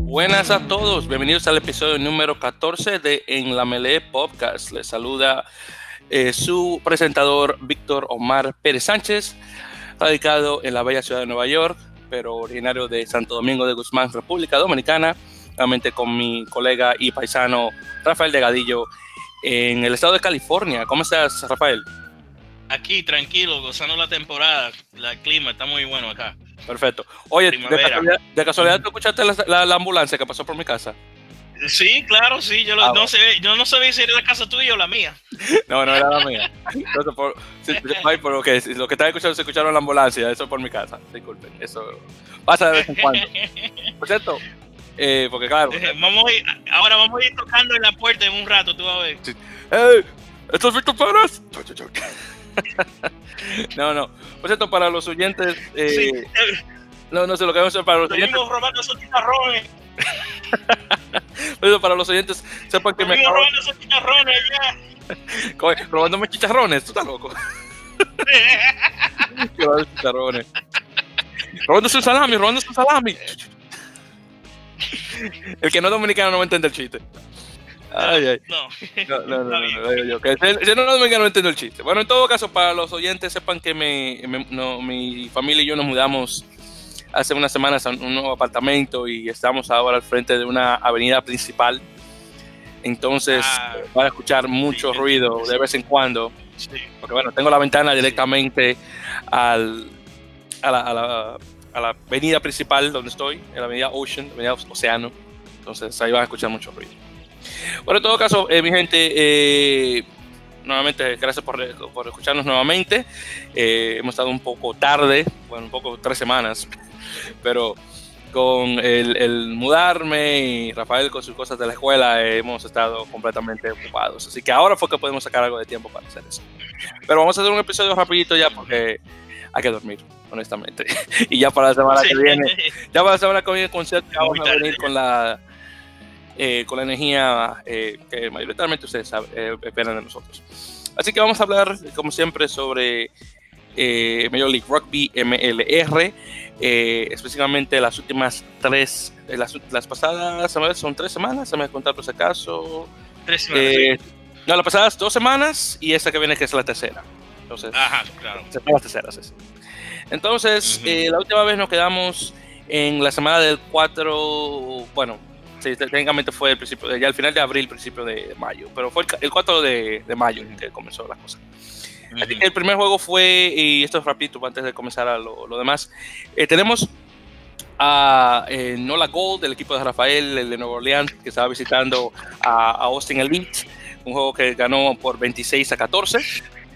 Buenas a todos, bienvenidos al episodio número 14 de En la Melee Podcast. Les saluda eh, su presentador Víctor Omar Pérez Sánchez, radicado en la bella ciudad de Nueva York, pero originario de Santo Domingo de Guzmán, República Dominicana, nuevamente con mi colega y paisano Rafael Degadillo en el estado de California. ¿Cómo estás, Rafael? Aquí, tranquilo, gozando la temporada. El clima está muy bueno acá. Perfecto. Oye, de casualidad, ¿tú escuchaste la, ambulancia que pasó por mi casa? Sí, claro, sí. Yo, ah, no, sé, yo no sabía si era la casa tuya o la mía. No, no era la mía. Entonces, por, por lo, que, lo que están escuchando, se escucharon la ambulancia. Eso por mi casa. Disculpen. Eso pasa de vez en cuando. Por cierto, eh, porque claro. Vamos a ir, ahora vamos a ir tocando en la puerta en un rato, tú vas a ver. Sí. ¡Hey! ¿Esto es Víctor Pérez? no, no. Por cierto, para los oyentes. Eh, no, no sé lo que vamos a hacer para los oyentes. robando esos chicharrones. Pero para los oyentes, sepan que me. Acabo... robando esos chicharrones ya. Robándome chicharrones, tú estás loco. Robando chicharrones. Robándose un salami, robándose un salami. El que no es dominicano no va a entender el chiste. Ay, ay. No, no, no, no, no, yo, que si no, no, no entiendo el chiste. Bueno, en todo caso, para los oyentes, sepan que me, no, mi familia y yo nos mudamos hace unas semanas a un nuevo apartamento y estamos ahora al frente de una avenida principal. Entonces, ah, van a escuchar mucho ruido de vez en cuando. Sí. Porque, bueno, tengo la ventana directamente al, a, la, a, la, a la avenida principal donde estoy, en la avenida Ocean, la avenida Océano. Entonces, ahí van a escuchar mucho ruido. Bueno, en todo caso, eh, mi gente, eh, nuevamente gracias por, escucharnos nuevamente. Eh, hemos estado un poco tarde, bueno, un poco tres semanas, pero con el, mudarme y Rafael con sus cosas de la escuela hemos estado completamente ocupados. Así que ahora fue que podemos sacar algo de tiempo para hacer eso. Pero vamos a hacer un episodio rapidito ya porque hay que dormir, honestamente. y ya para la semana que viene, ya para la semana que viene, con vamos a venir con la eh, con la energía eh, que mayoritariamente ustedes eh, esperan de nosotros. Así que vamos a hablar, como siempre, sobre Major League Rugby MLR, específicamente las últimas tres, las, las pasadas, son tres semanas, se me contar por si acaso. Tres semanas. No, las pasadas dos semanas y esta que viene que es la tercera. Entonces, Ajá, claro. Las terceras. Entonces, la última vez nos quedamos en la semana del 4, bueno, Sí, técnicamente fue el principio, ya al final de abril, principio de mayo, pero fue el, 4 de, de, mayo que comenzó la cosa. Así que el primer juego fue, y esto es rapidito antes de comenzar a lo, lo demás, eh, tenemos a eh, Nola Gold, del equipo de Rafael, el de Nueva Orleans, que estaba visitando a, a, Austin Elite, un juego que ganó por 26 a 14.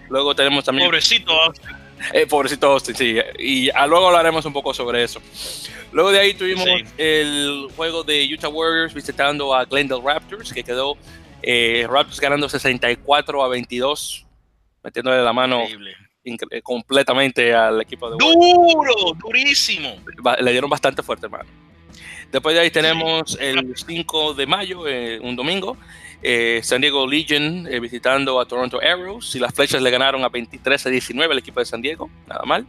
Luego tenemos también... Pobrecito Austin. Eh, pobrecito Austin, sí. Y ah, luego hablaremos un poco sobre eso. Luego de ahí tuvimos el juego de Utah Warriors visitando a Glendale Raptors, que quedó eh, Raptors ganando 64 a 22, metiéndole la mano eh, completamente al equipo de ¡Duro! ¡Durísimo! Le dieron bastante fuerte, hermano. Después de ahí tenemos el 5 de mayo, eh, un domingo, eh, San Diego Legion eh, visitando a Toronto Arrows y las flechas le ganaron a 23 a 19 el equipo de San Diego, nada mal.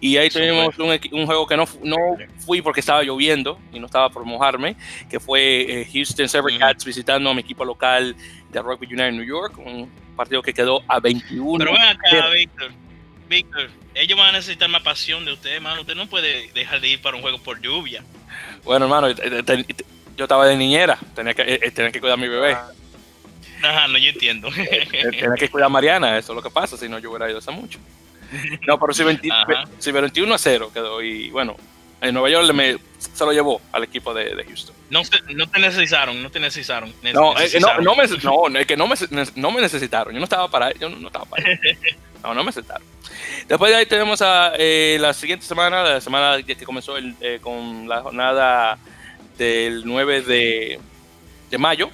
Y ahí tuvimos un, un, juego que no, no fui porque estaba lloviendo y no estaba por mojarme, que fue eh, Houston Cats visitando a mi equipo local de Rugby United New York, un partido que quedó a 21. Pero ven acá, Víctor. Víctor, ellos van a necesitar más pasión de ustedes, hermano. Usted no puede dejar de ir para un juego por lluvia. Bueno, hermano, yo estaba de niñera, tenía que, eh, tenía que cuidar a mi bebé. Ajá, no, yo entiendo. Eh, eh, tenía que cuidar a Mariana, eso es lo que pasa, si no yo hubiera ido hace mucho. No, pero si, 21 a 0 quedó y bueno, en Nueva York me, se lo llevó al equipo de, de Houston. No, no te necesitaron, no te necesitaron. No, no, no, me, no, es que no me, no me necesitaron, yo no estaba para yo no, estaba para No, no me necesitaron. Después de ahí tenemos a la siguiente semana, la semana que comenzó el, con la jornada del 9 de, de mayo.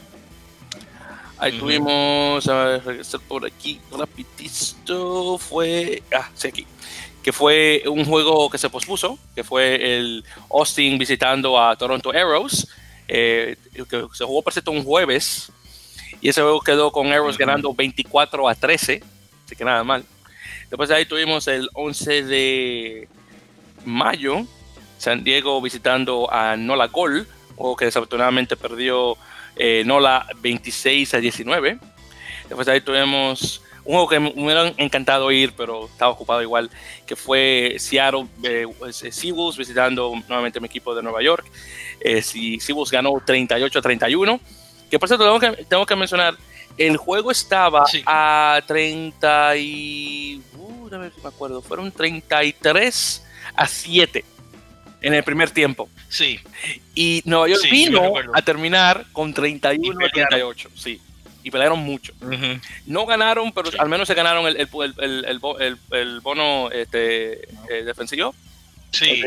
Ahí tuvimos, a regresar por aquí rapidito, fue, ah, sí, aquí, que fue un juego que se pospuso, que fue el Austin visitando a Toronto Arrows, eh, que se jugó por cierto un jueves, y ese juego quedó con Arrows ganando 24 a 13, así que nada mal. Después de ahí tuvimos el 11 de mayo, San Diego visitando a Nola Gol, o que desafortunadamente perdió eh, Nola 26 a 19. Después de ahí tuvimos un juego que me hubiera encantado ir, pero estaba ocupado igual, que fue Seattle eh, Seawolves visitando nuevamente mi equipo de Nueva York. Eh, Seawolves ganó 38 a 31. Que por cierto, tengo que, tengo que mencionar, el juego estaba a 30 y... Uh, a ver si me acuerdo, fueron 33 a 7 en el primer tiempo. Sí. Y Nueva York vino a terminar con 31 a 38. Sí. Y pelearon mucho. No ganaron, pero al menos se ganaron el, el, el, el bono este, eh, defensivo. Sí.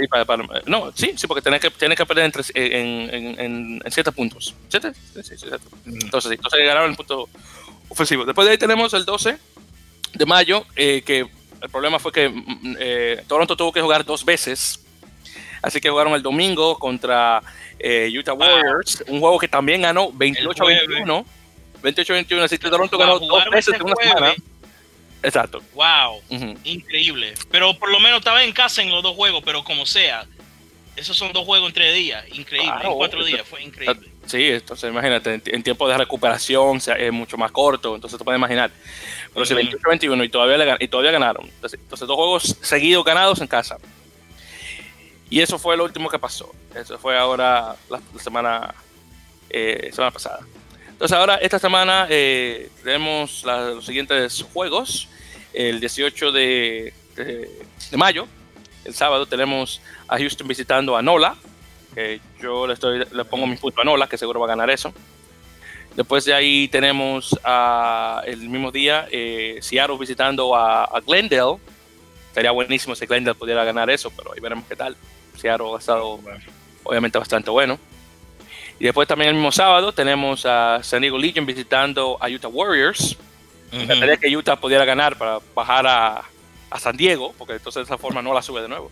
no, sí, sí, porque tenés que, tenés que perder en, en, en, en, siete puntos. ¿Siete? Sí, sí, Entonces, sí, entonces ganaron el punto ofensivo. Después de ahí tenemos el 12 de mayo, eh, que el problema fue que mm, eh, Toronto tuvo que jugar dos veces. Así que jugaron el domingo contra eh, Utah Warriors, un juego que también ganó 28 a 21. 28 a 21, así que Toronto ganó dos veces en una semana. Exacto. Wow, increíble. Pero por lo menos estaba en casa en los dos juegos, pero como sea, esos son dos juegos en tres días, increíble. en cuatro días, fue increíble. Sí, entonces imagínate, en, tiempo de recuperación es mucho más corto, entonces te puedes imaginar. Pero si 28-21 y todavía, y todavía ganaron. Entonces, dos juegos seguidos ganados en casa. Y eso fue lo último que pasó. Eso fue ahora la, semana, eh, semana pasada. Entonces ahora esta semana eh, tenemos los siguientes juegos. El 18 de, de, mayo, el sábado, tenemos a Houston visitando a Nola. Yo le, estoy, le pongo mi punto a Nola, que seguro va a ganar eso. Después de ahí tenemos a, el mismo día eh, Seattle visitando a, a, Glendale. Sería buenísimo si Glendale pudiera ganar eso, pero ahí veremos qué tal. Seattle ha estado obviamente bastante bueno. Y después también el mismo sábado tenemos a San Diego Legion visitando a Utah Warriors. Me encantaría que Utah pudiera ganar para bajar a, a, San Diego, porque entonces de esa forma no la sube de nuevo.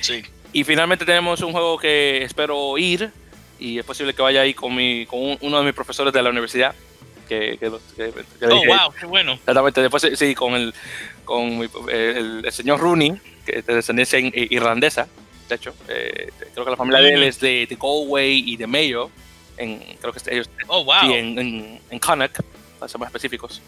Sí. Y finalmente tenemos un juego que espero ir, y es posible que vaya ahí con, mi, con uno de mis profesores de la universidad. Que, que, que oh, wow, qué bueno. Exactamente, después sí, con el, con el, señor Rooney, que es de descendencia irlandesa, de hecho. Eh, creo que la familia de él es de, de Galway y de Mayo en, creo que ellos oh, wow. en, en, en Connacht, para ser más específicos.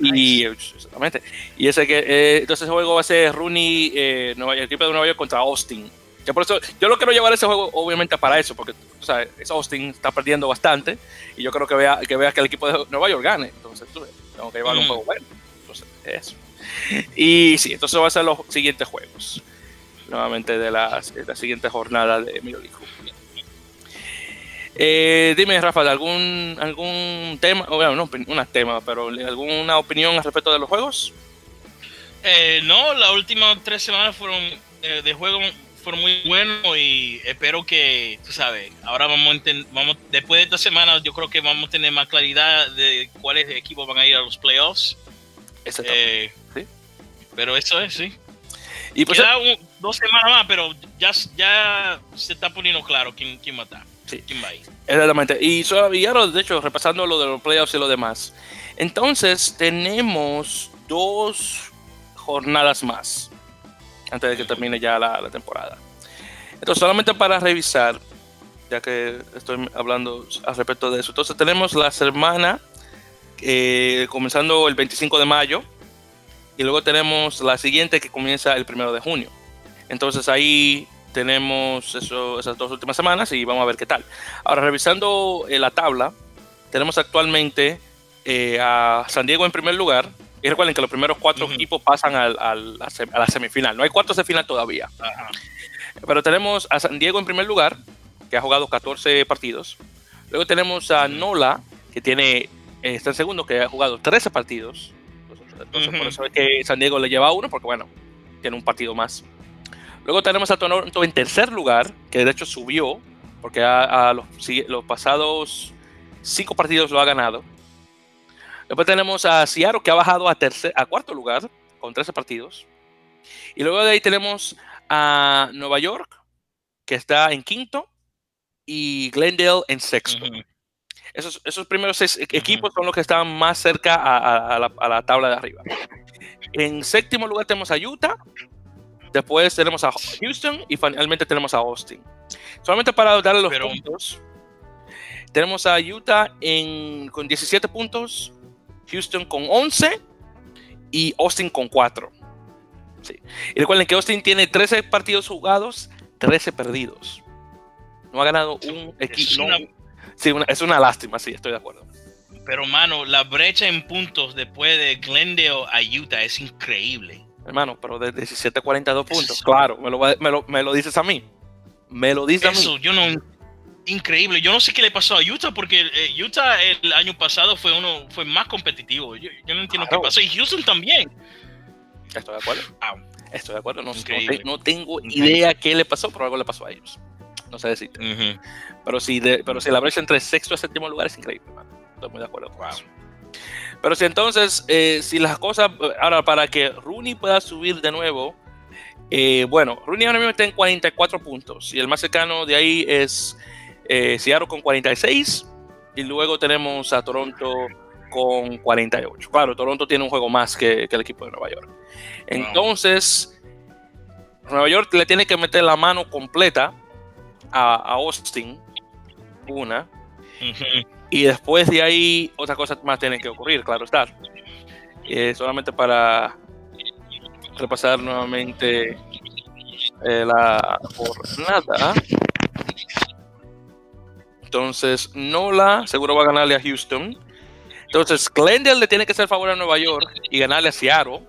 Y, exactamente. Y ese que, eh, entonces ese juego va a ser Rooney, eh, Nueva, el equipo de Nueva York contra Austin. Yo, por eso, yo lo quiero llevar ese juego, obviamente, para eso, porque o sea, es Austin está perdiendo bastante. Y yo creo que vea que, vea que el equipo de Nueva York gane. Entonces, tú, tengo que llevar un juego bueno. Entonces, eso. Y sí, entonces va a ser los siguientes juegos. Nuevamente de la, de la siguiente jornada de Major League eh, dime, Rafa, ¿algún, algún tema, bueno, no un tema, pero alguna opinión al respecto de los juegos? Eh, no, las últimas tres semanas fueron eh, de juego fueron muy buenos y espero que, tú sabes, ahora vamos a vamos después de esta semana yo creo que vamos a tener más claridad de cuáles equipos van a ir a los playoffs. Eh, ¿Sí? Pero eso es, sí. Y pues, Queda dos semanas más, pero ya, ya se está poniendo claro quién, quién va a estar. Sí, exactamente. Y, ahora, de hecho, repasando lo de los playoffs y lo demás. Entonces, tenemos dos jornadas más antes de que termine ya la, temporada. Entonces, solamente para revisar, ya que estoy hablando al respecto de eso. Entonces, tenemos la semana eh, comenzando el 25 de mayo y luego tenemos la siguiente que comienza el 1 de junio. Entonces, ahí tenemos eso, esas dos últimas semanas y vamos a ver qué tal. Ahora, revisando eh, la tabla, tenemos actualmente eh, a San Diego en primer lugar. Y recuerden que los primeros cuatro equipos pasan al, al, a la semifinal. No hay cuartos de final todavía. Pero tenemos a San Diego en primer lugar, que ha jugado 14 partidos. Luego tenemos a Nola, que tiene, eh, está en segundo, que ha jugado 13 partidos. Entonces, por eso es que San Diego le lleva uno, porque bueno, tiene un partido más. Luego tenemos a Toronto en tercer lugar, que de hecho subió, porque a, los, los, pasados cinco partidos lo ha ganado. Después tenemos a Seattle, que ha bajado a, tercer, a cuarto lugar, con 13 partidos. Y luego de ahí tenemos a Nueva York, que está en quinto, y Glendale en sexto. Esos, esos, primeros seis equipos son los que están más cerca a, la, a, la, tabla de arriba. En séptimo lugar tenemos a Utah. Después tenemos a Houston y finalmente tenemos a Austin. Solamente para darle los puntos. Tenemos a Utah en, con 17 puntos, Houston con 11 y Austin con 4. Y recuerden que Austin tiene 13 partidos jugados, 13 perdidos. No ha ganado un equipo. Sí, es una lástima, sí, estoy de acuerdo. Pero, mano, la brecha en puntos después de Glendale a Utah es increíble. Hermano, pero de 17 a 42 puntos. Claro, me lo, me, lo, me lo, dices a mí. Me lo dices a mí. yo no. Increíble. Yo no sé qué le pasó a Utah porque eh, Utah el año pasado fue uno fue más competitivo. Yo, no entiendo qué pasó. Y Houston también. Estoy de acuerdo. Estoy de acuerdo. No, no, tengo idea qué le pasó, pero algo le pasó a ellos. No sé decirte. pero, si pero si la brecha entre sexto y séptimo lugar es increíble, Estoy muy de acuerdo con eso. Pero si entonces, eh, si las cosas, ahora para que Rooney pueda subir de nuevo, eh, bueno, Rooney ahora mismo está en 44 puntos y el más cercano de ahí es eh, Seattle con 46 y luego tenemos a Toronto con 48. Claro, Toronto tiene un juego más que, el equipo de Nueva York. Entonces, Nueva York le tiene que meter la mano completa a, Austin, una, y después de ahí otras cosas más tienen que ocurrir, claro está. Eh, solamente para repasar nuevamente eh, la jornada. Entonces, Nola seguro va a ganarle a Houston. Entonces, Glendale le tiene que hacer favor a Nueva York y ganarle a Seattle.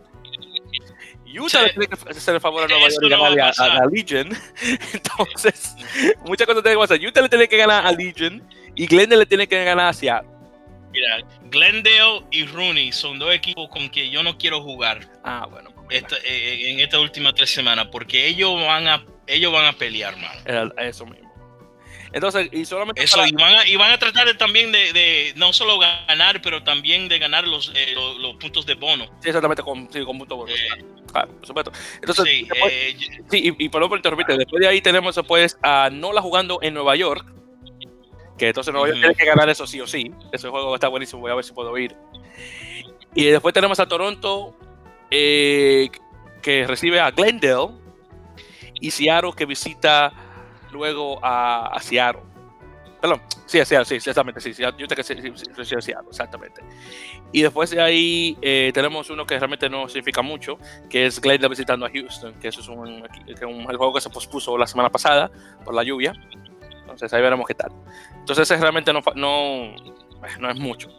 Utah le tiene que hacer el favor a Nueva York y ganarle a, a, Legion. Entonces, muchas cosas tienen que pasar. Utah le tiene que ganar a Legion y Glendale le tiene que ganar a Seattle. Mira, Glendale y Rooney son dos equipos con que yo no quiero jugar. Ah, bueno. Eh, eh, en estas últimas tres semanas, porque ellos van a, ellos van a pelear, mano. Eso mismo. Entonces, y solamente. Eso, y, van a, y, van a, tratar también de, de, no solo ganar, pero también de ganar los, eh, los, puntos de bono. Sí, exactamente, con, sí, con puntos bono. Eh, claro, por supuesto. Entonces, sí, eh, sí y, y por lo interrumpirte, después de ahí tenemos después a Nola jugando en Nueva York. Que entonces Nueva York tiene que ganar eso sí o sí. Ese juego está buenísimo, voy a ver si puedo ir. Y después tenemos a Toronto, que recibe a Glendale. Y Seattle que visita luego a, a Seattle. Perdón, sí, a Seattle, sí, exactamente, sí, yo te que sí, sí, Seattle, exactamente. Y después de ahí eh, tenemos uno que realmente no significa mucho, que es Glendale visitando a Houston, que eso es un, un, el juego que se pospuso la semana pasada por la lluvia. Entonces ahí veremos qué tal. Entonces ese realmente no, no, no es mucho.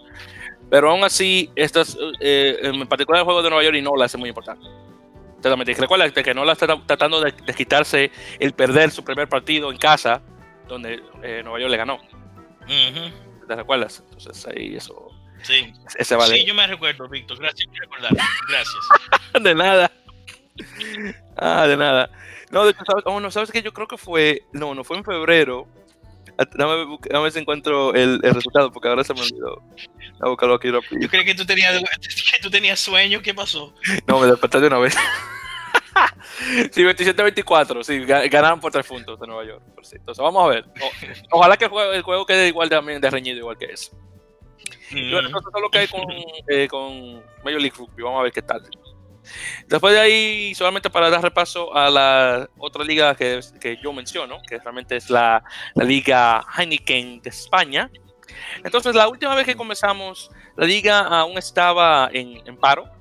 Pero aún así, estas, eh, en particular el juego de Nueva York y no la hace muy importante. Totalmente. Recuerda que no la está tratando de, quitarse el perder su primer partido en casa, donde eh, Nueva York le ganó. ¿Te recuerdas? Entonces ahí eso. Sí. Ese vale. Sí, yo me recuerdo, Víctor. Gracias por recordar. Gracias. de nada. Ah, de nada. No, de hecho, ¿sabes? Oh, no, ¿sabes que Yo creo que fue. No, no fue en febrero. Ah, dame, ver si encuentro el, el, resultado, porque ahora se me olvidó. A buscarlo aquí rápido. Yo creí que tú tenías, que tú tenías sueño. ¿Qué pasó? No, me desperté de una vez. sí, 27-24, sí, ganaron por tres puntos de Nueva York. Entonces, vamos a ver. ojalá que el juego, el juego, quede igual también de reñido, igual que eso. Mm. Eso es lo que hay con, eh, con Major League Rugby. Vamos a ver qué tal. Después de ahí, solamente para dar repaso a la otra liga que, que yo menciono, que realmente es la, la, liga Heineken de España. Entonces, la última vez que comenzamos, la liga aún estaba en, en paro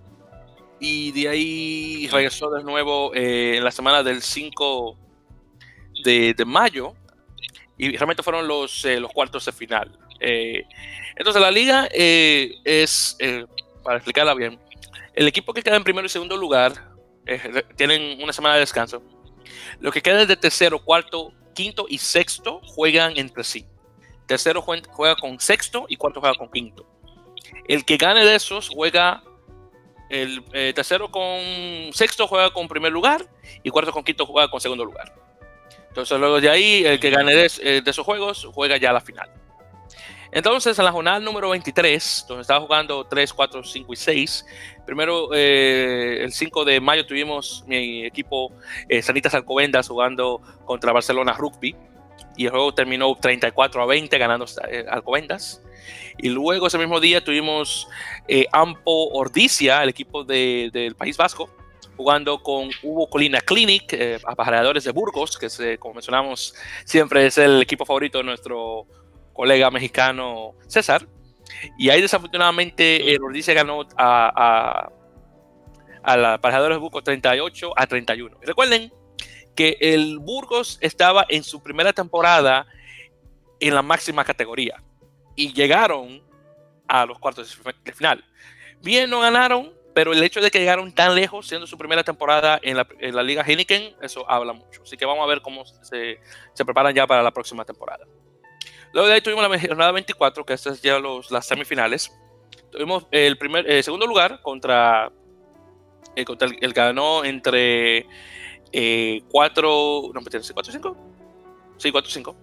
y de ahí regresó de nuevo eh, en la semana del 5 de, mayo y realmente fueron los, eh, los cuartos de final. Eh, entonces la liga es, para explicarla bien, el equipo que queda en primero y segundo lugar tienen una semana de descanso. Lo que queda de tercero, cuarto, quinto y sexto juegan entre sí. Tercero juega con sexto y cuarto juega con quinto. El que gane de esos juega el eh, tercero con sexto juega con primer lugar y cuarto con quinto juega con segundo lugar. Entonces luego de ahí, el que gane de, eh, esos juegos juega ya la final. Entonces, en la jornada número 23, donde estaba jugando 3, 4, 5 y 6, primero eh, el 5 de mayo tuvimos mi equipo Sanitas Alcobendas jugando contra Barcelona Rugby. Y el juego terminó 34 a 20 ganando eh, Alcobendas. Y luego ese mismo día tuvimos eh, Ampo Ordicia, el equipo del País Vasco, jugando con Hugo Colina Clinic, eh, de Burgos, que se, como mencionamos siempre es el equipo favorito de nuestro colega mexicano César. Y ahí desafortunadamente el Ordicia ganó a, a, a la Aparejadores de Burgos 38 a 31. Y recuerden que el Burgos estaba en su primera temporada en la máxima categoría y llegaron a los cuartos de final. Bien, no ganaron, pero el hecho de que llegaron tan lejos, siendo su primera temporada en la, Liga Heineken, eso habla mucho. Así que vamos a ver cómo se, preparan ya para la próxima temporada. Luego de ahí tuvimos la jornada 24, que estas ya los, las semifinales. Tuvimos el primer, eh, segundo lugar contra, eh, el, el, ganó entre eh, 4, no, 4 5. Sí, 4 5.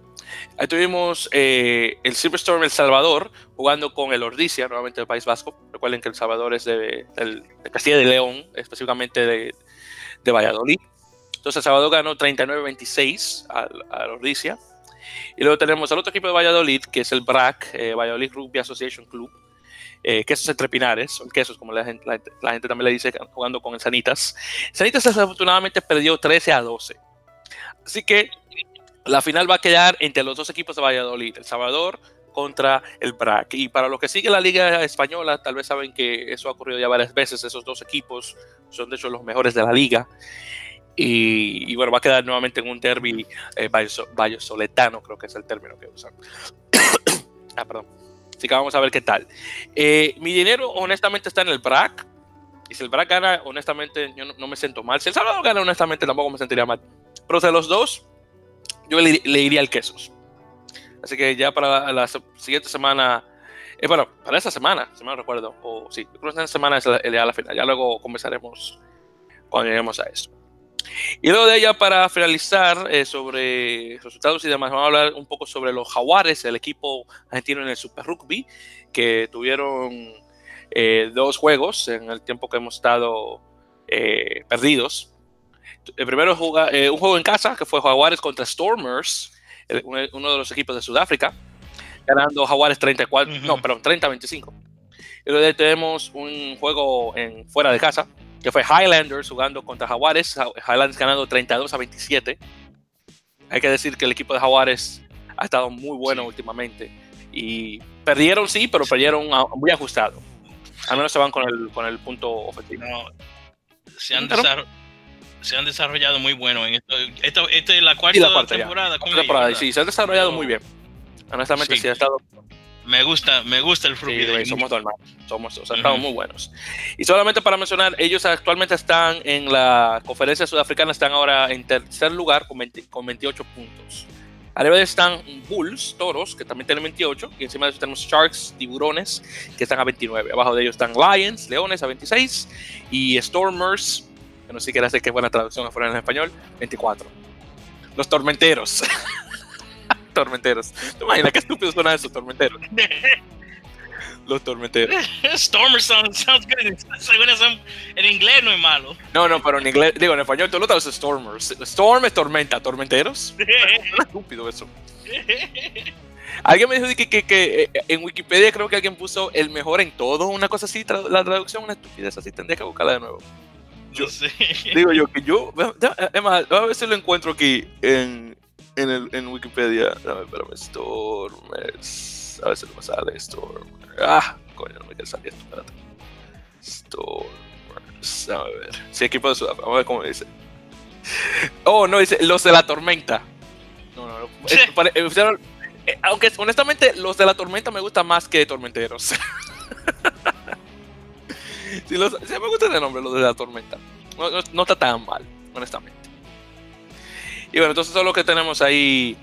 Ahí tuvimos eh, el Silverstorm El Salvador jugando con el Ordicia, nuevamente del País Vasco. Recuerden que El Salvador es de, Castilla de León, específicamente de, de, Valladolid. Entonces El Salvador ganó 39-26 al, al Ordicia. Y luego tenemos al otro equipo de Valladolid, que es el BRAC, eh, Valladolid Rugby Association Club, eh, quesos entre pinares, son quesos como la gente, también le dice jugando con el Sanitas. Sanitas desafortunadamente perdió 13 a 12. Así que la final va a quedar entre los dos equipos de Valladolid, El Salvador contra el BRAC. Y para los que siguen la Liga Española, tal vez saben que eso ha ocurrido ya varias veces. Esos dos equipos son de hecho los mejores de la liga. Y, bueno, va a quedar nuevamente en un derby eh, vallosoletano, creo que es el término que usan. ah, perdón. Así que vamos a ver qué tal. Eh, mi dinero, honestamente, está en el BRAC. Y si el BRAC gana, honestamente, yo no, me siento mal. Si el Salvador gana, honestamente, tampoco me sentiría mal. Pero de los dos, yo le, iría al quesos. Así que ya para la, siguiente semana, eh, bueno, para esta semana, si me recuerdo, o sí, creo que esta semana es día la final. Ya luego conversaremos cuando lleguemos a eso. Y luego de ella, para finalizar eh, sobre resultados y demás, vamos a hablar un poco sobre los Jaguares, el equipo argentino en el Super Rugby, que tuvieron eh, dos juegos en el tiempo que hemos estado eh, perdidos. El primero juega, un juego en casa, que fue Jaguares contra Stormers, uno de los equipos de Sudáfrica, ganando Jaguares 34, no, perdón, 30-25. Y luego tenemos un juego en, fuera de casa, que fue Highlanders jugando contra Jaguares, Highlanders ganando 32 a 27. Hay que decir que el equipo de Jaguares ha estado muy bueno últimamente. Y perdieron, sí, pero perdieron muy ajustado. Al menos se van con el, con el punto ofensivo. se, han se, han desarrollado muy bueno en esto. Esta, es la cuarta, temporada. sí, se han desarrollado muy bien. Honestamente, sí ha estado me gusta, me gusta el rugby. Sí, somos normales, somos, o sea, estamos muy buenos. Y solamente para mencionar, ellos actualmente están en la conferencia sudafricana, están ahora en tercer lugar con, con 28 puntos. Arriba están Bulls, Toros, que también tienen 28, y encima de eso tenemos Sharks, Tiburones, que están a 29. Abajo de ellos están Lions, Leones a 26, y Stormers, que no sé siquiera sé qué buena traducción afuera en español, 24. Los Tormenteros. tormenteros. ¿Te imaginas qué estúpido suena eso, tormenteros? Los tormenteros. Stormers sounds, good. en inglés no es malo. No, no, pero en inglés, digo, en español tú lo traduces Stormers. Storm es tormenta, tormenteros. Es estúpido eso. Alguien me dijo que, que, que, eh, en Wikipedia creo que alguien puso el mejor en todo, una cosa así, la traducción una estupidez así, tendría que buscarla de nuevo. Yo, sé. Digo yo que yo, es más, a ver si lo encuentro aquí en, en, el, en Wikipedia. Dame, espérame, Stormers. A ver si no me sale Storm. Ah, coño, no me quiere salir esto, espérate. Stormers. A ver. Sí, equipo de Sudáfrica. Vamos a ver cómo dice. Oh, no, dice los de la tormenta. No, no, no. Eh, eh, aunque honestamente los de la tormenta me gustan más que tormenteros. sí, los, sí, me gusta el nombre, los de la tormenta. No, no, no está tan mal, honestamente. Y bueno, entonces eso es lo que tenemos ahí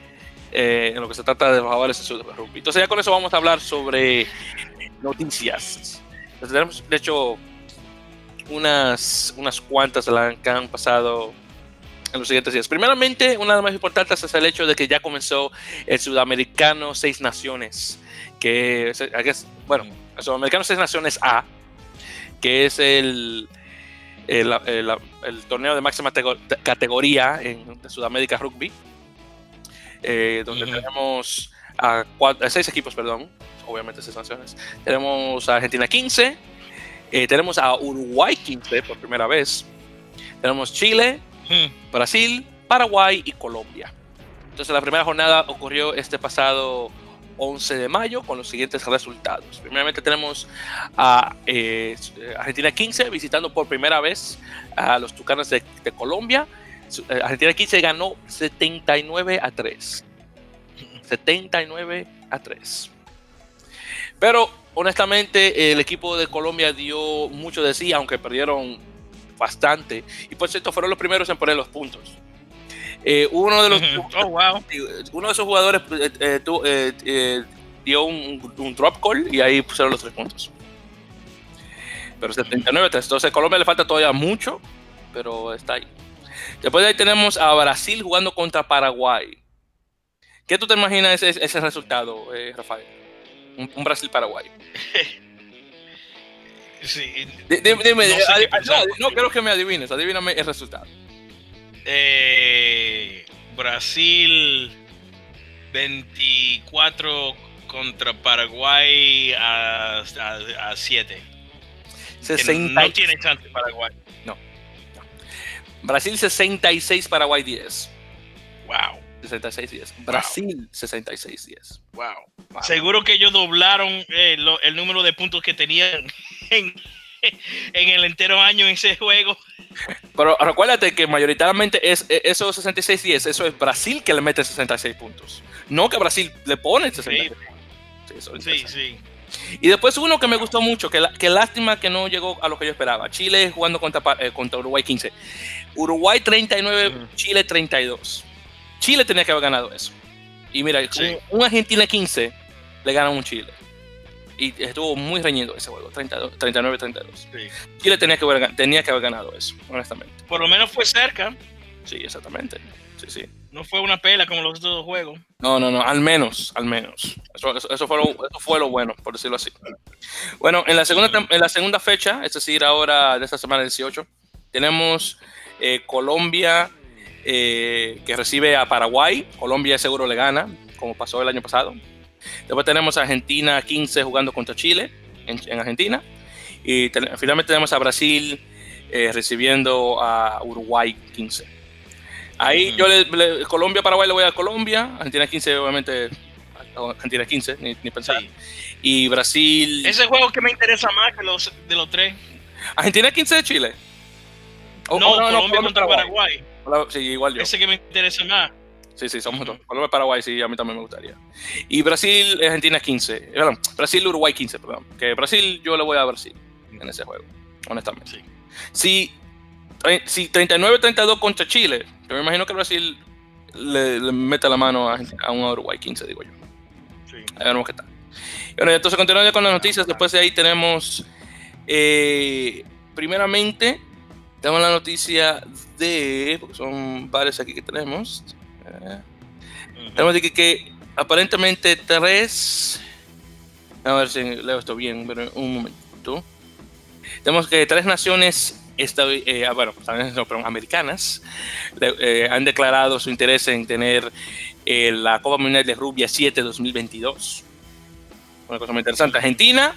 eh, en lo que se trata de los avales de Rugby. Entonces ya con eso vamos a hablar sobre noticias. Entonces, tenemos, de hecho, unas, unas cuantas que han pasado en los siguientes días. Primeramente, una de las más importantes es el hecho de que ya comenzó el Sudamericano Seis Naciones, que es, bueno, el Sudamericano Seis Naciones A, que es el, el, torneo de máxima categoría en Sudamérica Rugby. eh, donde tenemos a, seis equipos, perdón, obviamente seis naciones. Tenemos a Argentina 15, eh, tenemos a Uruguay 15 por primera vez, tenemos Chile, hmm. Brasil, Paraguay y Colombia. Entonces la primera jornada ocurrió este pasado 11 de mayo con los siguientes resultados. Primeramente tenemos a eh, Argentina 15 visitando por primera vez a los Tucanes de, Colombia. Eh, Argentina 15 ganó 79 a 3. 79 a 3. Pero honestamente el equipo de Colombia dio mucho de sí, aunque perdieron bastante. Y por cierto, fueron los primeros en poner los puntos. Eh, uno, de los, oh, wow. uno de esos jugadores eh, eh, dio un, drop call y ahí pusieron los tres puntos. Pero 79 Entonces a Colombia le falta todavía mucho, pero está ahí. Después de ahí tenemos a Brasil jugando contra Paraguay. ¿Qué tú te imaginas ese, ese resultado, Rafael? Un, Brasil-Paraguay. sí, dime, no, no, quiero que me adivines, adivíname el resultado. Eh, Brasil 24 contra Paraguay a, 7. No tiene chance Paraguay. No. Brasil 66, Paraguay 10. Wow. 66-10. Brasil 66-10. Wow. Seguro que ellos doblaron eh, el número de puntos que tenían en, en el entero año en ese juego. Pero recuérdate que mayoritariamente es e, esos 66-10, eso es Brasil que le mete 66 puntos. No que Brasil le pone 66. Sí, sí, Y después uno que me gustó mucho, que, que, lástima que no llegó a lo que yo esperaba. Chile jugando contra, eh, contra Uruguay 15. Uruguay 39, Chile 32. Chile tenía que haber ganado eso. Y mira, un Argentina 15 le gana un Chile y estuvo muy reñido ese juego, 39-32. Chile tenía que, haber, tenía que haber ganado eso, honestamente. Por lo menos fue cerca. Sí, exactamente. Sí, sí. No fue una pela como los otros juegos. No, no, no, al menos, al menos. Eso, eso, fue, lo, eso fue, lo, bueno, por decirlo así. Bueno, en la segunda, en la segunda fecha, es decir, ahora de esta semana 18, tenemos eh, Colombia eh, que recibe a Paraguay. Colombia seguro le gana, como pasó el año pasado. Después tenemos a Argentina 15 jugando contra Chile en, Argentina. Y finalmente tenemos a Brasil eh, recibiendo a Uruguay 15. Ahí yo le, Colombia, Paraguay le voy a Colombia, Argentina 15 obviamente, Argentina 15, ni, pensar. Y Brasil... Ese juego que me interesa más que los de los tres. Argentina 15 de Chile. no, Colombia contra Paraguay. Sí, igual yo. Ese que me interesa más. Sí, sí, somos dos. Colombia, Paraguay, sí, a mí también me gustaría. Y Brasil, Argentina 15. Perdón, Brasil, Uruguay 15, perdón. Que Brasil, yo le voy a Brasil en ese juego, honestamente. Sí. Si, si 39-32 contra Chile, yo me imagino que Brasil le, mete la mano a, a, un Uruguay 15, digo yo. Sí. Ahí veremos qué tal. Bueno, entonces continuando con las noticias, después de ahí tenemos, eh, primeramente, tenemos la noticia de, porque son varios aquí que tenemos, tenemos que, que aparentemente tres. A ver si leo esto bien, pero un momento. Tenemos que tres naciones eh, ah, bueno, americanas eh, han declarado su interés en tener eh, la Copa Mundial de Rugby 7 2022. Una cosa muy interesante. Argentina,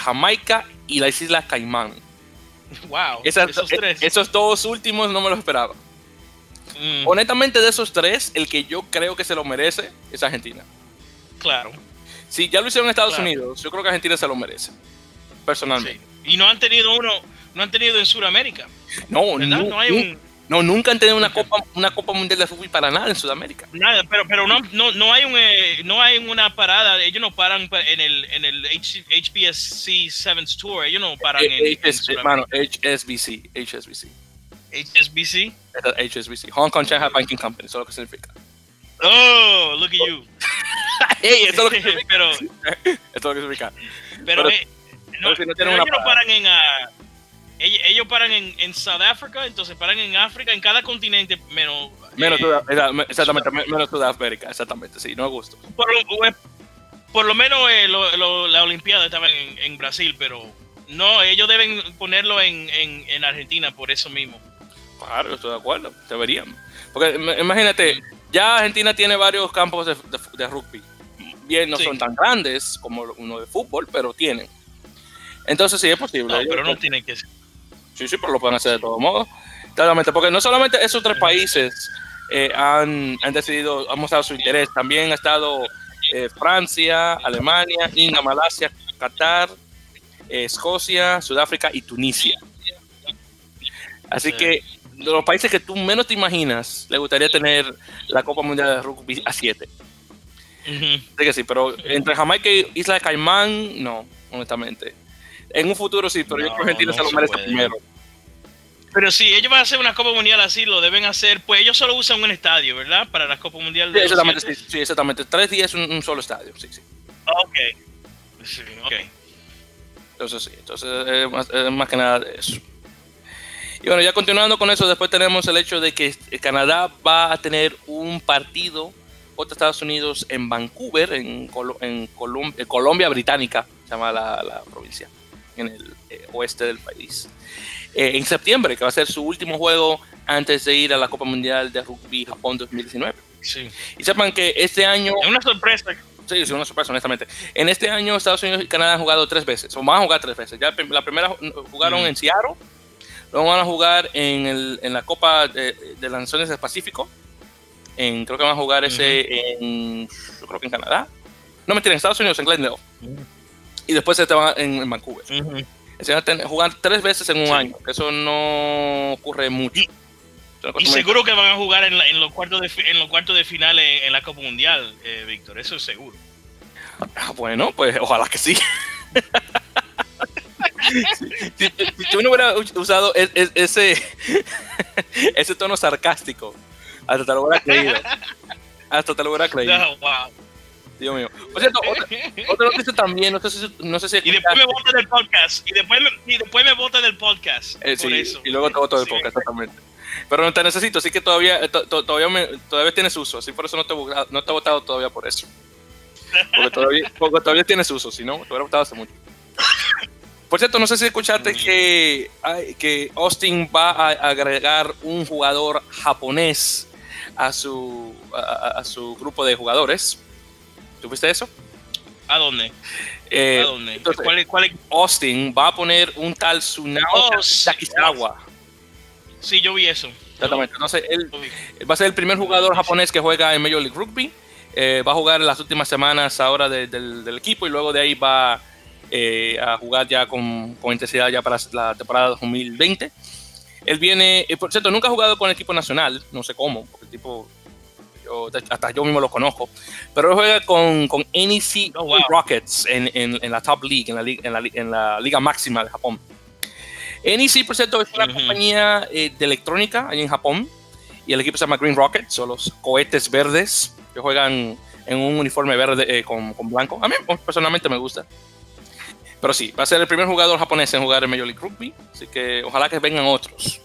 Jamaica y las Islas Caimán. Wow, esos, tres. esos dos últimos no me los esperaba. Mm. Honestamente, de esos tres, el que yo creo que se lo merece es Argentina. Claro. Si ya lo hicieron en Estados Unidos, yo creo que Argentina se lo merece. Personalmente. Y no han tenido uno, no han tenido en Sudamérica. No, no, hay un, no, nunca han tenido una copa, una copa mundial de fútbol para nada en Sudamérica. Nada, pero, pero no, no, no hay un, eh, no hay una parada. Ellos no paran en el, en el HBSC Sevens Tour. Ellos no paran en, HSBC, HSBC. HSBC. HSBC. Hong Kong Shanghai Banking Company, eso es lo que significa. Oh, look at you. hey, eso es lo que significa. pero, es lo que significa. Pero, pero eh, no, no pero ellos no paran en. Uh, ellos, ellos, paran en, en South Africa, entonces paran en África, en cada continente menos. Menos eh, exactamente, menos Sudamérica, exactamente, sí, no me gusta. Por lo, por lo menos eh, lo, lo, la Olimpiada estaba en, en, Brasil, pero no, ellos deben ponerlo en, en, en Argentina por eso mismo. Claro, estoy de acuerdo, deberían. Porque imagínate, Ya Argentina tiene varios campos de, rugby. Bien, no son tan grandes como uno de fútbol, pero tienen. Entonces sí es posible. No, pero no tienen que ser. Sí, sí, pero lo pueden hacer de todos modos. Claramente, porque no solamente esos tres países eh, han, han, decidido, han mostrado su interés, también ha estado eh, Francia, Alemania, India, Malasia, Qatar, eh, Escocia, Sudáfrica y Tunisia. Así que de los países que tú menos te imaginas, le gustaría tener la Copa Mundial de Rugby a 7. Sí que sí, pero entre Jamaica y Isla de Caimán, no, honestamente. En un futuro sí, pero yo creo que Argentina se lo merece primero. Pero si ellos van a hacer una Copa Mundial así, lo deben hacer, pues ellos solo usan un estadio, ¿verdad? Para la Copa Mundial. De sí, exactamente, sí, exactamente. Tres días un, un solo estadio, sí, sí. Ok. Sí, ok. Entonces sí, entonces es más, más que nada de eso. Y bueno, ya continuando con eso, después tenemos el hecho de que Canadá va a tener un partido contra Estados Unidos en Vancouver, en, en, Colombia Británica, se llama la, provincia, en el eh, oeste del país. Eh, en septiembre, que va a ser su último juego antes de ir a la Copa Mundial de Rugby Japón 2019. Sí. Y sepan que este año... Es una sorpresa. Sí, es una sorpresa, honestamente. En este año Estados Unidos y Canadá han jugado tres veces, o van a jugar tres veces. Ya la primera jugaron mm. en Seattle, luego van a jugar en, el, en la Copa de, de, las Naciones del Pacífico. En, creo que van a jugar ese en, yo creo que en Canadá. No, mentira, en Estados Unidos, en Glendale. Y después se van en, en Vancouver. Uh -huh. jugar tres veces en un sí. año, eso no ocurre mucho. Y seguro que van a jugar en, la, en, los cuartos de en los cuartos de final en, en la Copa Mundial, eh, Víctor, eso es seguro. Ah, bueno, pues ojalá que sí. si, si, uno hubiera usado es, es, ese, ese tono sarcástico, hasta te lo hubiera creído. Hasta te lo hubiera creído. No, wow. Dios mío. Por cierto, otra, otra noticia también, no sé si, no sé si Y después me votan del podcast. Y después y después me votan del podcast. Eh, sí, eso. Y luego te voto del sí. podcast, exactamente. Pero no te necesito, así que todavía, eh, to, todavía, me, todavía tienes uso, así por eso no te, no te he votado todavía por eso. Porque todavía, porque todavía tienes uso, si no, te hubiera votado hace mucho. Por cierto, no sé si escuchaste mm. que, que Austin va a agregar un jugador japonés a su, a, a su grupo de jugadores. ¿Tuviste eso? ¿A dónde? Eh, ¿A dónde? Entonces, ¿Cuál, ¿Cuál, es, Austin va a poner un tal Tsunao Oh, Takizawa. Sí, yo vi eso. Exactamente. Entonces, él, él va a ser el primer jugador japonés que juega en Major League Rugby. Eh, va a jugar las últimas semanas ahora de, del, del, equipo y luego de ahí va eh, a jugar ya con, con, intensidad ya para la temporada 2020. Él viene, eh, por cierto, nunca ha jugado con el equipo nacional, no sé cómo, porque el tipo, yo, hasta yo mismo lo conozco, pero él juega con, con NEC oh, wow. Rockets en, en, en, la Top League, en la, en la, en la Liga Máxima de Japón. NEC, por cierto, es una uh -huh. compañía eh, de electrónica ahí en Japón y el equipo se llama Green Rockets, son los cohetes verdes que juegan en un uniforme verde eh, con, con, blanco. A mí personalmente me gusta. Pero sí, va a ser el primer jugador japonés en jugar en Major League Rugby, así que ojalá que vengan otros.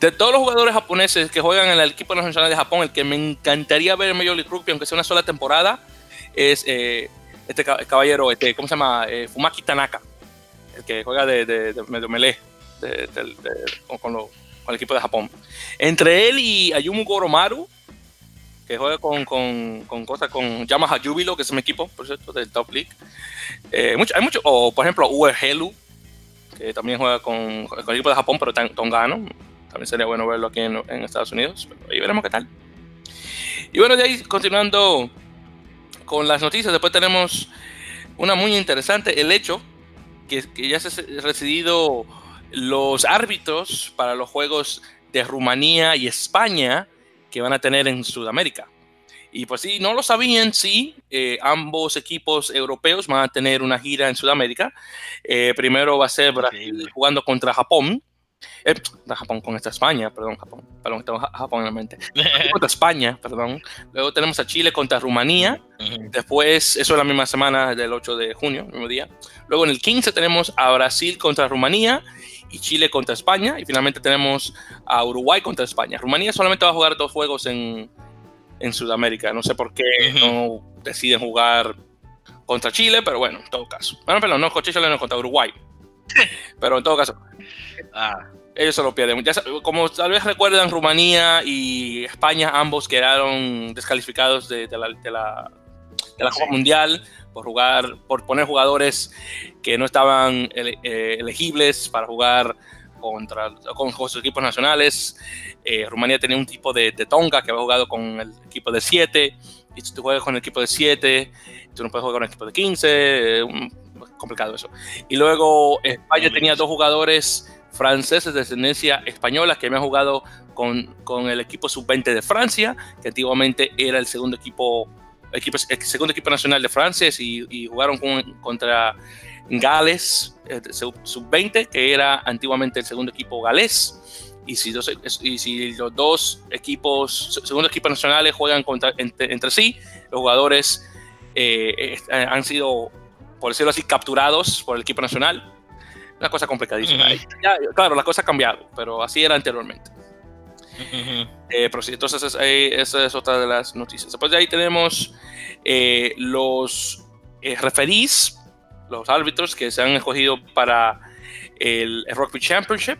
De todos los jugadores japoneses que juegan en el equipo nacional de Japón, el que me encantaría ver en Major League Rugby, aunque sea una sola temporada, es eh, este caballero, este, ¿cómo se llama? Eh, Fumaki Tanaka, el que juega de, de, de de, con, con, lo, con, el equipo de Japón. Entre él y Ayumu Goromaru, que juega con, con, con cosas con Yamaha Jubilo, que es un equipo, por cierto, del Top League. Eh, hay mucho, o por ejemplo, Uwe Helu, que también juega con, el equipo de Japón, pero tongano. También sería bueno verlo aquí en, Estados Unidos. Pero ahí veremos qué tal. Y bueno, de ahí continuando con las noticias, después tenemos una muy interesante, el hecho que, que ya se han decidido los árbitros para los juegos de Rumanía y España que van a tener en Sudamérica. Y pues si no lo sabían, sí, eh, ambos equipos europeos van a tener una gira en Sudamérica. Eh, primero va a ser Brasil jugando contra Japón. Eh, Japón con esta España, perdón, Japón, perdón, tengo Japón en la mente. contra España, perdón. Luego tenemos a Chile contra Rumanía. Uh -huh. Después, eso es la misma semana del 8 de junio, el mismo día. Luego en el 15 tenemos a Brasil contra Rumanía y Chile contra España. Y finalmente tenemos a Uruguay contra España. Rumanía solamente va a jugar dos juegos en, en Sudamérica. No sé por qué no deciden jugar contra Chile, pero bueno, en todo caso. Bueno, perdón, no, contra Chile no contra Uruguay. pero en todo caso. Ah. ellos se lo pierden. como tal vez recuerdan, Rumanía y España ambos quedaron descalificados de, la, de la, Copa Mundial por jugar, por poner jugadores que no estaban eh, elegibles para jugar contra con, sus equipos nacionales. Eh, Rumanía tenía un tipo de, tonga que había jugado con el equipo de 7 y si tú juegas con el equipo de 7, tú no puedes jugar con el equipo de 15, complicado eso. Y luego España tenía dos jugadores franceses de descendencia española que me han jugado con, con el equipo sub-20 de Francia, que antiguamente era el segundo equipo, equipo el segundo equipo nacional de Francia y, jugaron contra Gales eh, sub-20, que era antiguamente el segundo equipo galés. Y si, dos, y si los dos equipos, segundo equipos nacionales juegan contra, entre, sí, los jugadores eh, eh, han sido, por decirlo así, capturados por el equipo nacional una cosa complicadísima. claro, la cosa ha cambiado, pero así era anteriormente. Eh, pero sí, entonces esa es otra de las noticias. Después de ahí tenemos eh, los eh, referís, los árbitros que se han escogido para el, Rugby Championship.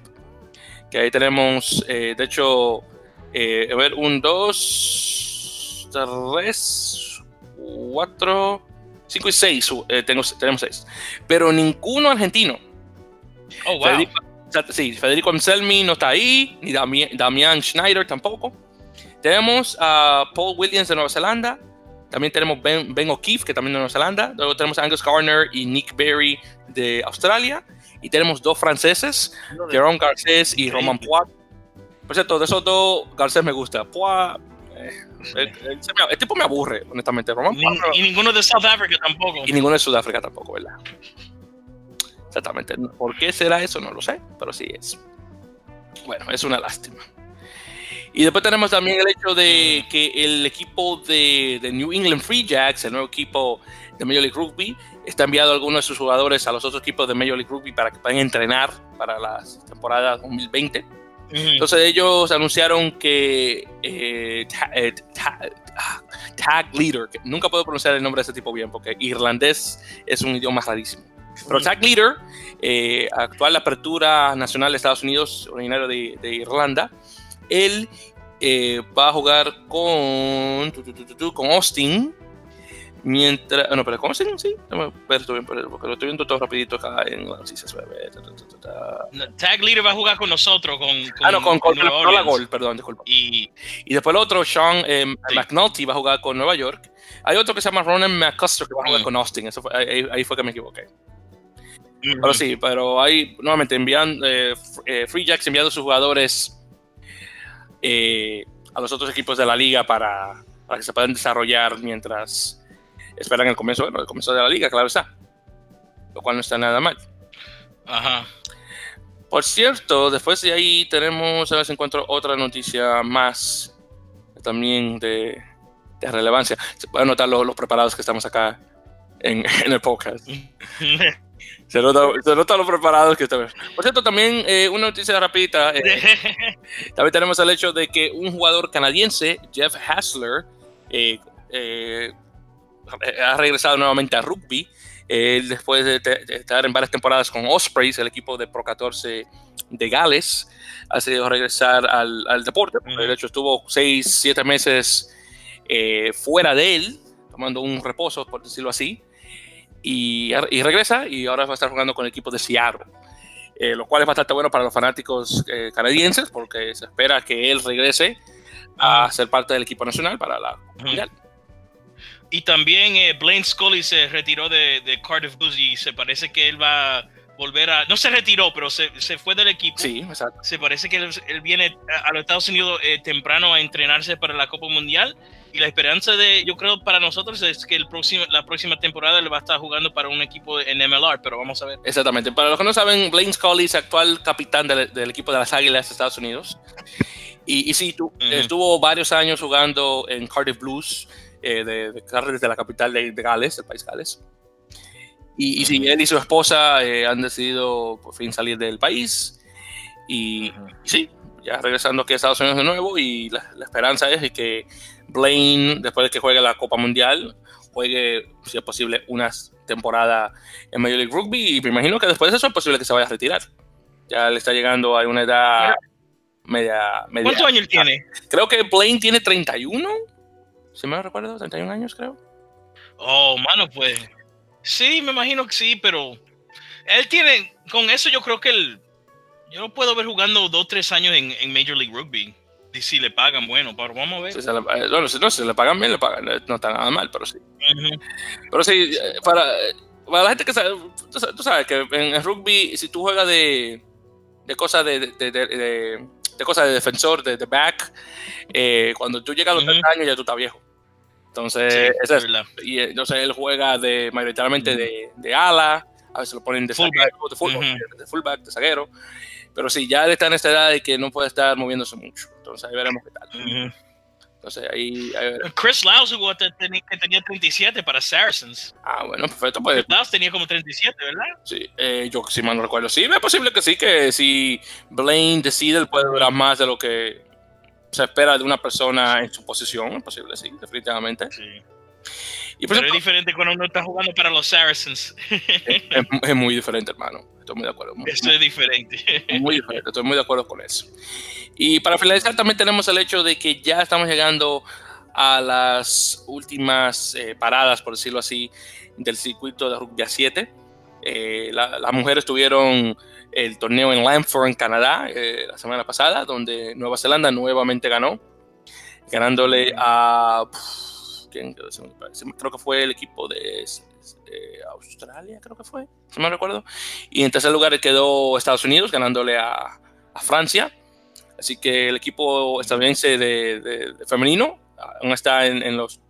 Que ahí tenemos, de hecho, a ver, un, dos, tres, cuatro, cinco y seis. tengo, tenemos seis. Pero ninguno argentino. Oh, Federico, sí, Federico Anselmi no está ahí, ni Damián Schneider tampoco. Tenemos a Paul Williams de Nueva Zelanda. También tenemos Ben, ben O'Keefe, que también de Nueva Zelanda. Luego tenemos a Angus Garner y Nick Berry de Australia. Y tenemos dos franceses, Jerome Garcés y Roman Poit. Por cierto, de esos dos, Garcés me gusta. Poit, eh, el, tipo me aburre, honestamente. Roman y ninguno de South Africa tampoco. Y ninguno de Sudáfrica tampoco, ¿verdad? Exactamente. ¿Por qué será eso? No lo sé, pero sí es. Bueno, es una lástima. Y después tenemos también el hecho de que el equipo de, New England Free Jacks, el nuevo equipo de Major League Rugby, está enviado a algunos de sus jugadores a los otros equipos de Major League Rugby para que puedan entrenar para la temporada 2020. Entonces ellos anunciaron que eh, eh, ah, Tag Leader, que nunca puedo pronunciar el nombre de ese tipo bien porque irlandés es un idioma rarísimo. Pero Tag Leader, eh, actual apertura nacional de Estados Unidos, originario de, Irlanda, él eh, va a jugar con, con Austin. Mientras. No, pero ¿cómo se Sí, no ver esto bien, porque lo estoy viendo todo rapidito acá en las noticias. Tag Leader va a jugar con nosotros, con. ah, no, con, con, la Gol, perdón, disculpa. Y, y después el otro, Sean eh, McNulty, va a jugar con Nueva York. Hay otro que se llama Ronan McCusker que va a jugar mm. con Austin. Eso ahí, fue que me equivoqué. Pero sí, pero hay nuevamente enviando eh, eh, Free Jacks enviando sus jugadores eh, a los otros equipos de la liga para, para, que se puedan desarrollar mientras esperan el comienzo, bueno, el comienzo de la liga, claro está. Lo cual no está nada mal. Ajá. Por cierto, después de ahí tenemos, a ver si encuentro otra noticia más también de, de relevancia. Se pueden notar los, los preparados que estamos acá en, en el podcast. Se nota, se nota lo preparados que estamos. Por cierto, también eh, una noticia rapidita. Eh, también tenemos el hecho de que un jugador canadiense, Jeff Hassler, eh, ha regresado nuevamente a rugby. después de, estar en varias temporadas con Ospreys, el equipo de Pro 14 de Gales, ha decidido regresar al, al deporte. De hecho, estuvo 6, 7 meses fuera de él, tomando un reposo, por decirlo así y, regresa y ahora va a estar jugando con el equipo de Seattle. Eh, lo cual es bastante bueno para los fanáticos eh, canadienses porque se espera que él regrese a ser parte del equipo nacional para la mundial. Y también eh, Blaine Scully se retiró de, de, Cardiff Blues y se parece que él va volver a... No se retiró, pero se, se fue del equipo. Sí, exacto. Se parece que él, él viene a, los Estados Unidos temprano a entrenarse para la Copa Mundial y la esperanza de, yo creo, para nosotros es que el próximo, la próxima temporada le va a estar jugando para un equipo en MLR, pero vamos a ver. Exactamente. Para los que no saben, Blaine Scully es actual capitán del, equipo de las Águilas de Estados Unidos. Y, y sí, estuvo varios años jugando en Cardiff Blues, eh, de, de, la capital de, Gales, del país Gales. Y, y sí, él y su esposa eh, han decidido por fin salir del país. Y, sí, ya regresando aquí a Estados Unidos de nuevo. Y la, la esperanza es que Blaine, después de que juegue la Copa Mundial, juegue, si es posible, una temporada en Major League Rugby y me imagino que después de eso es posible que se vaya a retirar. Ya le está llegando a una edad media, media. ¿Cuántos años tiene? Creo que Blaine tiene 31. Si me recuerdo, 31 años, creo. Oh, mano, pues. Sí, me imagino que sí, pero él tiene. Con eso, yo creo que él. Yo no puedo ver jugando dos, tres años en, en Major League Rugby. Y si le pagan, bueno, pero vamos a ver. Si se le, eh, no, si no, si le pagan bien, le pagan. No está nada mal, pero sí. Pero sí, eh, para, para la gente que sabe, tú sabes que en rugby, si tú juegas de, de cosas de, de, de, de, cosas de defensor, de, back, eh, cuando tú llegas a los 30 años ya tú estás viejo. Entonces, sí, es. Y entonces él juega de mayoritariamente -huh. de, ala, a veces lo ponen de fullback, de, fullback, de, fullback, de zaguero. Pero sí, ya él está en esta edad de que no puede estar moviéndose mucho. Entonces ahí veremos qué tal. Entonces ahí, ahí veremos. Chris Laus jugó que tenía 37 para Saracens. Ah, bueno, perfecto. Pues, Chris Laus tenía como 37, ¿verdad? Sí, eh, yo si mal no recuerdo. Sí, es posible que sí, que si Blaine decide, él puede durar más de lo que se espera de una persona en su posición. Es posible, sí, definitivamente. Sí. Y Pero ejemplo, es diferente cuando uno está jugando para los Saracens. Es, muy diferente, hermano. Estoy muy de acuerdo. Muy, eso es diferente. Muy diferente, estoy muy de acuerdo con eso. Y para finalizar, también tenemos el hecho de que ya estamos llegando a las últimas eh, paradas, por decirlo así, del circuito de rugby a 7. Eh, la, las mujeres tuvieron el torneo en Lanford, en Canadá, eh, la semana pasada, donde Nueva Zelanda nuevamente ganó, ganándole a. ¿quién? Creo que fue el equipo de, de, Australia, creo que fue, si me recuerdo. Y en tercer lugar quedó Estados Unidos, ganándole a, a Francia. Así que el equipo estadounidense de, de, de femenino aún está en, en, los,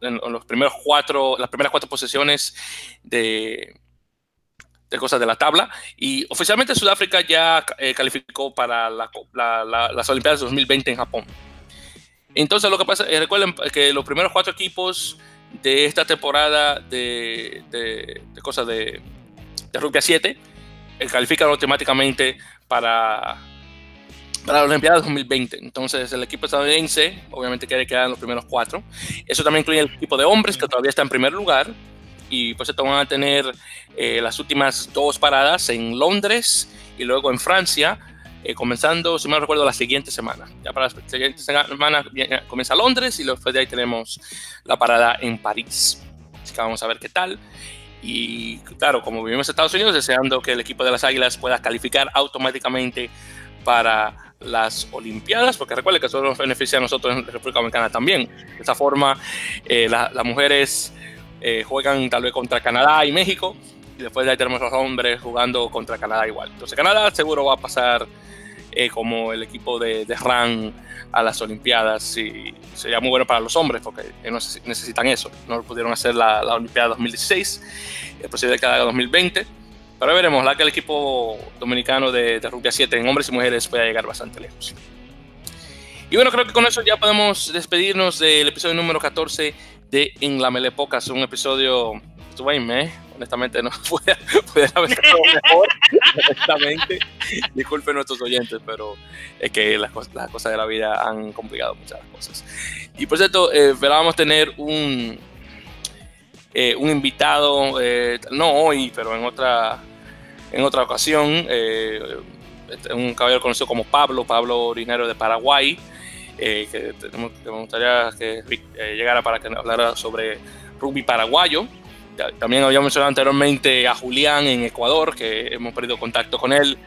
en, los primeros cuatro, las primeras cuatro posiciones de, de cosas de la tabla. Y oficialmente Sudáfrica ya eh, calificó para la, la, la, las Olimpiadas 2020 en Japón. Entonces lo que pasa, eh, recuerden que los primeros cuatro equipos de esta temporada de, de, de cosas de, de rugby a 7 eh, califican automáticamente para, para las Olimpiadas 2020. Entonces el equipo estadounidense obviamente quiere quedar en los primeros cuatro. Eso también incluye el equipo de hombres que todavía está en primer lugar y pues esto van a tener eh, las últimas dos paradas en Londres y luego en Francia, eh, comenzando, si me recuerdo, la siguiente semana. Ya para la siguiente semana comienza Londres y después de ahí tenemos la parada en París. Así que vamos a ver qué tal. Y claro, como vivimos en Estados Unidos, deseando que el equipo de las Águilas pueda calificar automáticamente para las Olimpiadas, porque recuerden que eso nos beneficia a nosotros en República Dominicana también. De esta forma, eh, la, las mujeres eh, juegan tal vez contra Canadá y México, y después de ahí tenemos los hombres jugando contra Canadá igual. Entonces Canadá seguro va a pasar eh, como el equipo de, de, RAN a las Olimpiadas y sería muy bueno para los hombres porque no necesitan eso. No lo pudieron hacer la, la Olimpiada 2016, es posible que haga 2020. Pero veremos, la que el equipo dominicano de, de rugby 7 en hombres y mujeres pueda llegar bastante lejos. Y bueno, creo que con eso ya podemos despedirnos del episodio número 14 de En la Melepocas, un episodio ahí, me, honestamente no puede, puede haber estado mejor, honestamente. Disculpen nuestros oyentes, pero es que las, cosas, las cosas de la vida han complicado muchas cosas. Y por cierto, eh, esperábamos tener un, eh, un invitado, eh, no hoy, pero en otra, en otra ocasión, eh, un caballero conocido como Pablo, Pablo originario de Paraguay, eh, que, que, me gustaría que eh, llegara para que hablara sobre rugby paraguayo. También había mencionado anteriormente a Julián en Ecuador, que hemos perdido contacto con él.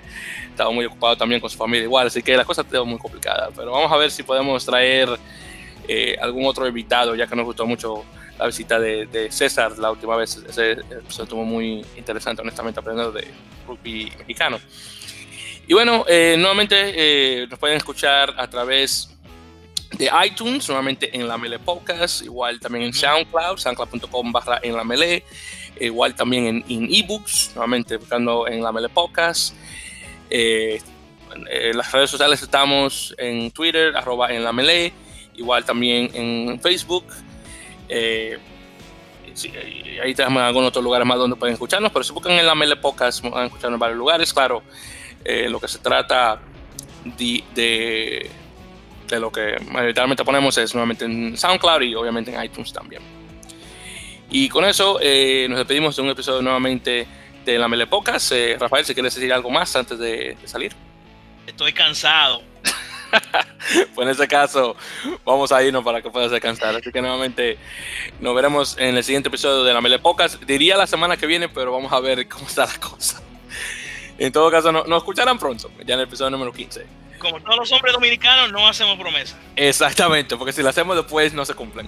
Estaba muy ocupado también con su familia igual, así que la cosa está muy complicada. Pero vamos a ver si podemos traer eh, algún otro invitado, ya que nos gustó mucho la visita de, de César la última vez. Se estuvo muy interesante, honestamente, aprendiendo de rugby mexicano. Y bueno, eh, nuevamente eh, nos pueden escuchar a través de iTunes, nuevamente en la Mele Podcast, igual también en SoundCloud, soundcloud.com barra en la Mele, igual también en, en ebooks, nuevamente buscando en la Mele Podcast. Eh, en las redes sociales estamos en Twitter, arroba en la Mele, igual también en Facebook. Eh, sí, ahí tenemos algunos otros lugares más donde pueden escucharnos, pero si buscan en la Mele Podcast, van a escucharnos en varios lugares. Claro, eh, lo que se trata de, de de lo que mayoritariamente ponemos es nuevamente en SoundCloud y obviamente en iTunes también. Y con eso eh, nos despedimos de un episodio nuevamente en la Melepocas. Eh, Rafael, si quieres decir algo más antes de, salir. Estoy cansado. pues en ese caso, vamos a irnos para que puedas descansar. Así que nuevamente nos veremos en el siguiente episodio de la Melepocas. Diría la semana que viene, pero vamos a ver cómo está la cosa. En todo caso, nos escucharán pronto, ya en el episodio número 15. Como todos los hombres dominicanos, no hacemos promesas. Exactamente, porque si lo hacemos después no se cumplen.